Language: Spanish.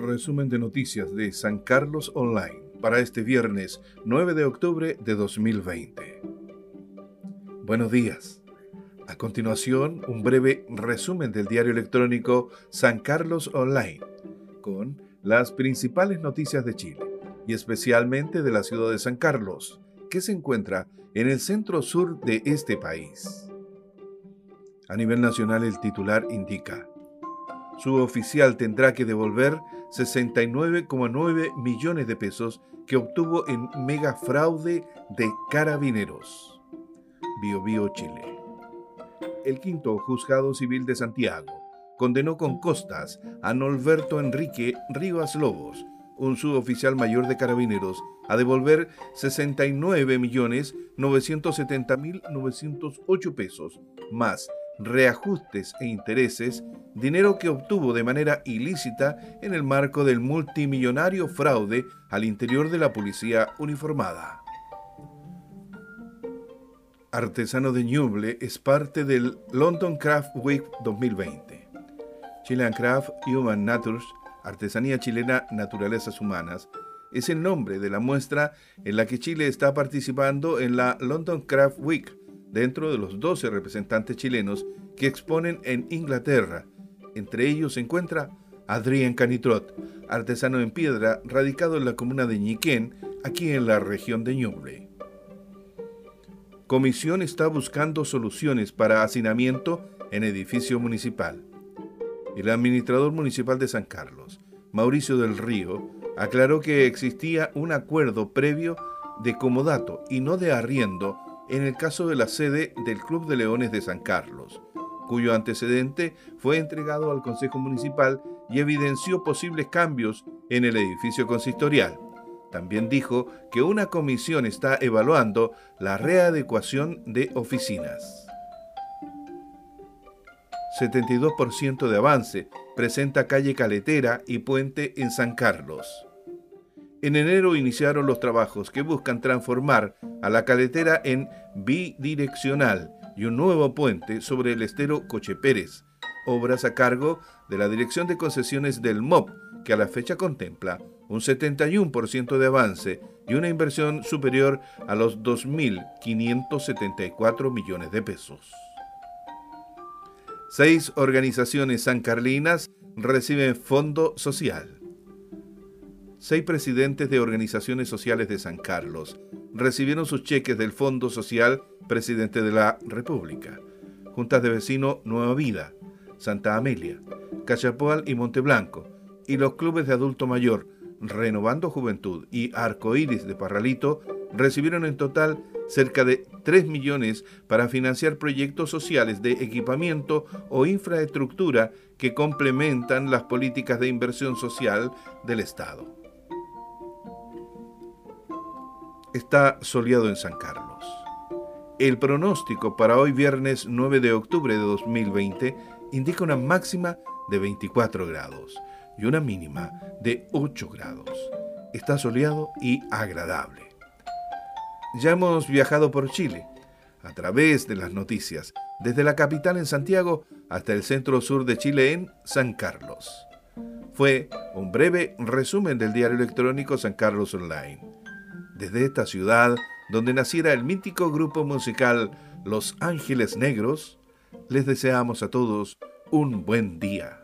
resumen de noticias de San Carlos Online para este viernes 9 de octubre de 2020. Buenos días. A continuación, un breve resumen del diario electrónico San Carlos Online con las principales noticias de Chile y especialmente de la ciudad de San Carlos, que se encuentra en el centro sur de este país. A nivel nacional el titular indica su oficial tendrá que devolver 69,9 millones de pesos que obtuvo en mega fraude de carabineros. Bio Bio Chile. El quinto juzgado civil de Santiago condenó con costas a Norberto Enrique Rivas Lobos, un suboficial mayor de carabineros, a devolver 69.970.908 pesos, más reajustes e intereses, dinero que obtuvo de manera ilícita en el marco del multimillonario fraude al interior de la policía uniformada. Artesano de Ñuble es parte del London Craft Week 2020. Chilean Craft Human Natures, Artesanía Chilena Naturalezas Humanas, es el nombre de la muestra en la que Chile está participando en la London Craft Week dentro de los 12 representantes chilenos que exponen en Inglaterra. Entre ellos se encuentra Adrián Canitrot, artesano en piedra radicado en la comuna de Ñiquén, aquí en la región de Ñuble. Comisión está buscando soluciones para hacinamiento en edificio municipal. El administrador municipal de San Carlos, Mauricio del Río, aclaró que existía un acuerdo previo de comodato y no de arriendo en el caso de la sede del Club de Leones de San Carlos, cuyo antecedente fue entregado al Consejo Municipal y evidenció posibles cambios en el edificio consistorial. También dijo que una comisión está evaluando la readecuación de oficinas. 72% de avance presenta calle Caletera y puente en San Carlos. En enero iniciaron los trabajos que buscan transformar a la caletera en bidireccional y un nuevo puente sobre el estero Coche Pérez, obras a cargo de la Dirección de Concesiones del MOP, que a la fecha contempla un 71% de avance y una inversión superior a los 2.574 millones de pesos. Seis organizaciones sancarlinas reciben fondo social seis presidentes de organizaciones sociales de San Carlos recibieron sus cheques del Fondo Social Presidente de la República. Juntas de vecinos Nueva Vida, Santa Amelia, Cachapoal y Monteblanco, y los clubes de adulto mayor Renovando Juventud y Arcoíris de Parralito recibieron en total cerca de 3 millones para financiar proyectos sociales de equipamiento o infraestructura que complementan las políticas de inversión social del Estado. Está soleado en San Carlos. El pronóstico para hoy viernes 9 de octubre de 2020 indica una máxima de 24 grados y una mínima de 8 grados. Está soleado y agradable. Ya hemos viajado por Chile, a través de las noticias, desde la capital en Santiago hasta el centro sur de Chile en San Carlos. Fue un breve resumen del diario electrónico San Carlos Online desde esta ciudad donde naciera el mítico grupo musical Los Ángeles Negros, les deseamos a todos un buen día.